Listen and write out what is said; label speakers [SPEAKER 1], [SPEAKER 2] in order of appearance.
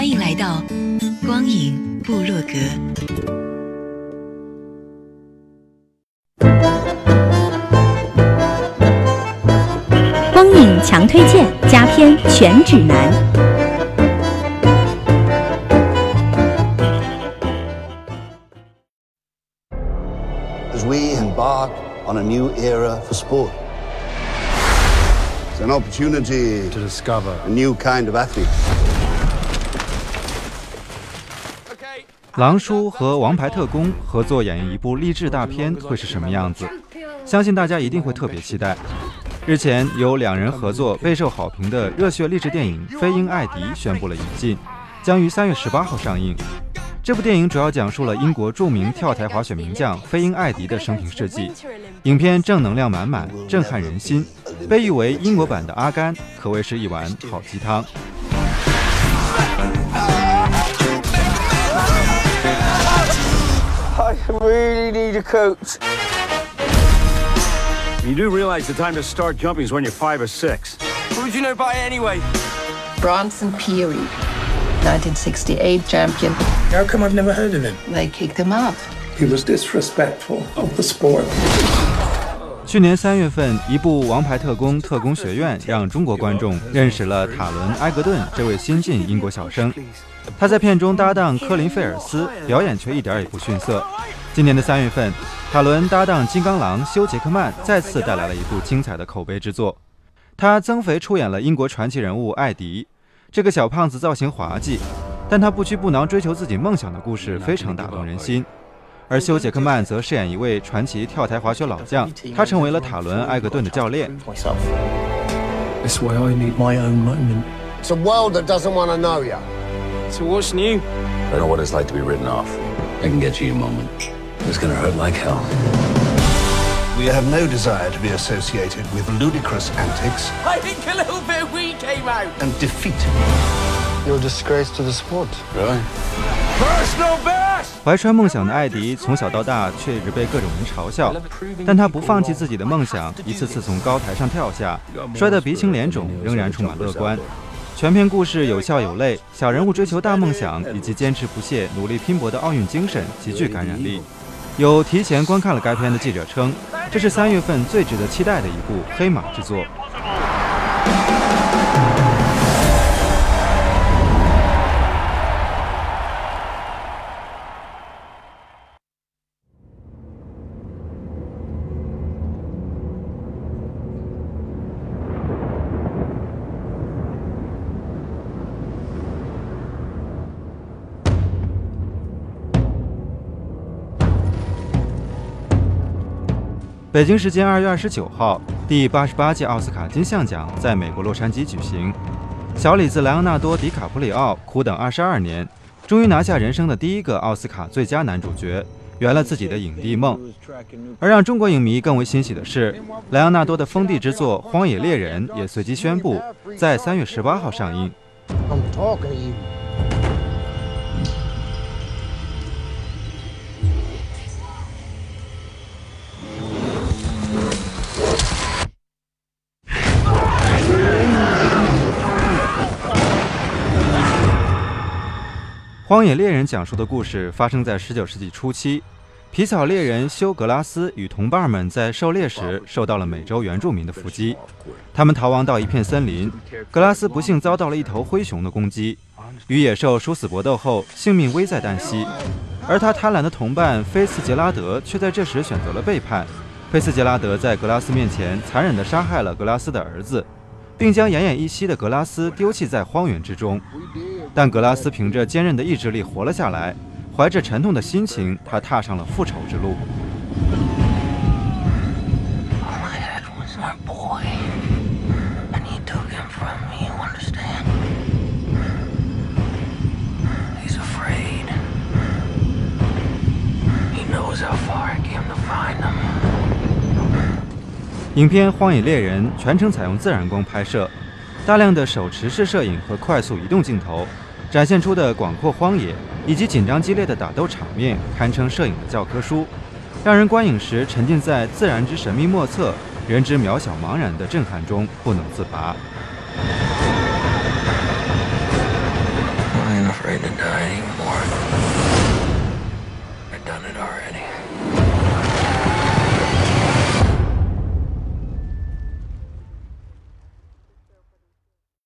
[SPEAKER 1] 欢迎来到。光影部落格，
[SPEAKER 2] 光影强推荐，佳片全指南。
[SPEAKER 3] As we embark on a new era for sport, it's an opportunity to discover a new kind of athlete.
[SPEAKER 4] 狼叔和王牌特工合作演绎一部励志大片会是什么样子？相信大家一定会特别期待。日前，由两人合作备受好评的热血励志电影《飞鹰艾迪》宣布了引进，将于三月十八号上映。这部电影主要讲述了英国著名跳台滑雪名将飞鹰艾迪的生平事迹。影片正能量满满，震撼人心，被誉为英国版的《阿甘》，可谓是一碗好鸡汤。
[SPEAKER 5] I really need a coach.
[SPEAKER 6] You do realize the time to start jumping is when you're five or six.
[SPEAKER 5] What would you know about it anyway?
[SPEAKER 7] Bronson Peary, 1968 champion.
[SPEAKER 8] How come I've never heard of him?
[SPEAKER 7] They kicked him out.
[SPEAKER 8] He was disrespectful of the sport.
[SPEAKER 4] 去年三月份，一部《王牌特工：特工学院》让中国观众认识了塔伦·埃格顿这位新晋英国小生。他在片中搭档科林·费尔斯，表演却一点也不逊色。今年的三月份，塔伦搭档金刚狼休·杰克曼再次带来了一部精彩的口碑之作。他增肥出演了英国传奇人物艾迪。这个小胖子造型滑稽，但他不屈不挠追求自己梦想的故事非常打动人心。而休·杰克曼则饰演一位传奇跳台滑雪老将，他成为了塔伦·埃格顿的教练。
[SPEAKER 8] This way I need my own moment.
[SPEAKER 3] It's a world that doesn't want to know you.
[SPEAKER 5] So what's new?
[SPEAKER 6] I know what it's like to be written off. I can get you a moment. It's gonna hurt like hell.
[SPEAKER 3] We have no desire to be associated with ludicrous antics
[SPEAKER 5] I think a little bit we came out.
[SPEAKER 3] and defeat.
[SPEAKER 9] You're a disgrace to the sport.
[SPEAKER 6] Really?
[SPEAKER 4] 怀揣梦想的艾迪从小到大却一直被各种人嘲笑，但他不放弃自己的梦想，一次次从高台上跳下，摔得鼻青脸肿，仍然充满乐观。全片故事有笑有泪，小人物追求大梦想以及坚持不懈、努力拼搏的奥运精神极具感染力。有提前观看了该片的记者称，这是三月份最值得期待的一部黑马之作。北京时间二月二十九号，第八十八届奥斯卡金像奖在美国洛杉矶举行。小李子莱昂纳多·迪卡普里奥苦等二十二年，终于拿下人生的第一个奥斯卡最佳男主角，圆了自己的影帝梦。而让中国影迷更为欣喜的是，莱昂纳多的封地之作《荒野猎人》也随即宣布在三月十八号上映。荒野猎人》讲述的故事发生在19世纪初期，皮草猎人休·格拉斯与同伴们在狩猎时受到了美洲原住民的伏击，他们逃亡到一片森林，格拉斯不幸遭到了一头灰熊的攻击，与野兽殊死搏斗后性命危在旦夕，而他贪婪的同伴菲茨杰拉德却在这时选择了背叛，菲茨杰拉德在格拉斯面前残忍地杀害了格拉斯的儿子。并将奄奄一息的格拉斯丢弃在荒原之中，但格拉斯凭着坚韧的意志力活了下来，怀着沉痛的心情，他踏上了复仇之路。影片荒野猎人全程采用自然光拍摄。大量的手持式摄影和快速移动镜头，展现出的广阔荒野以及紧张激烈的打斗场面，堪称摄影的教科书，让人观影时沉浸在自然之神秘莫测、人之渺小茫然的震撼中不能自拔。
[SPEAKER 9] I ain't afraid to die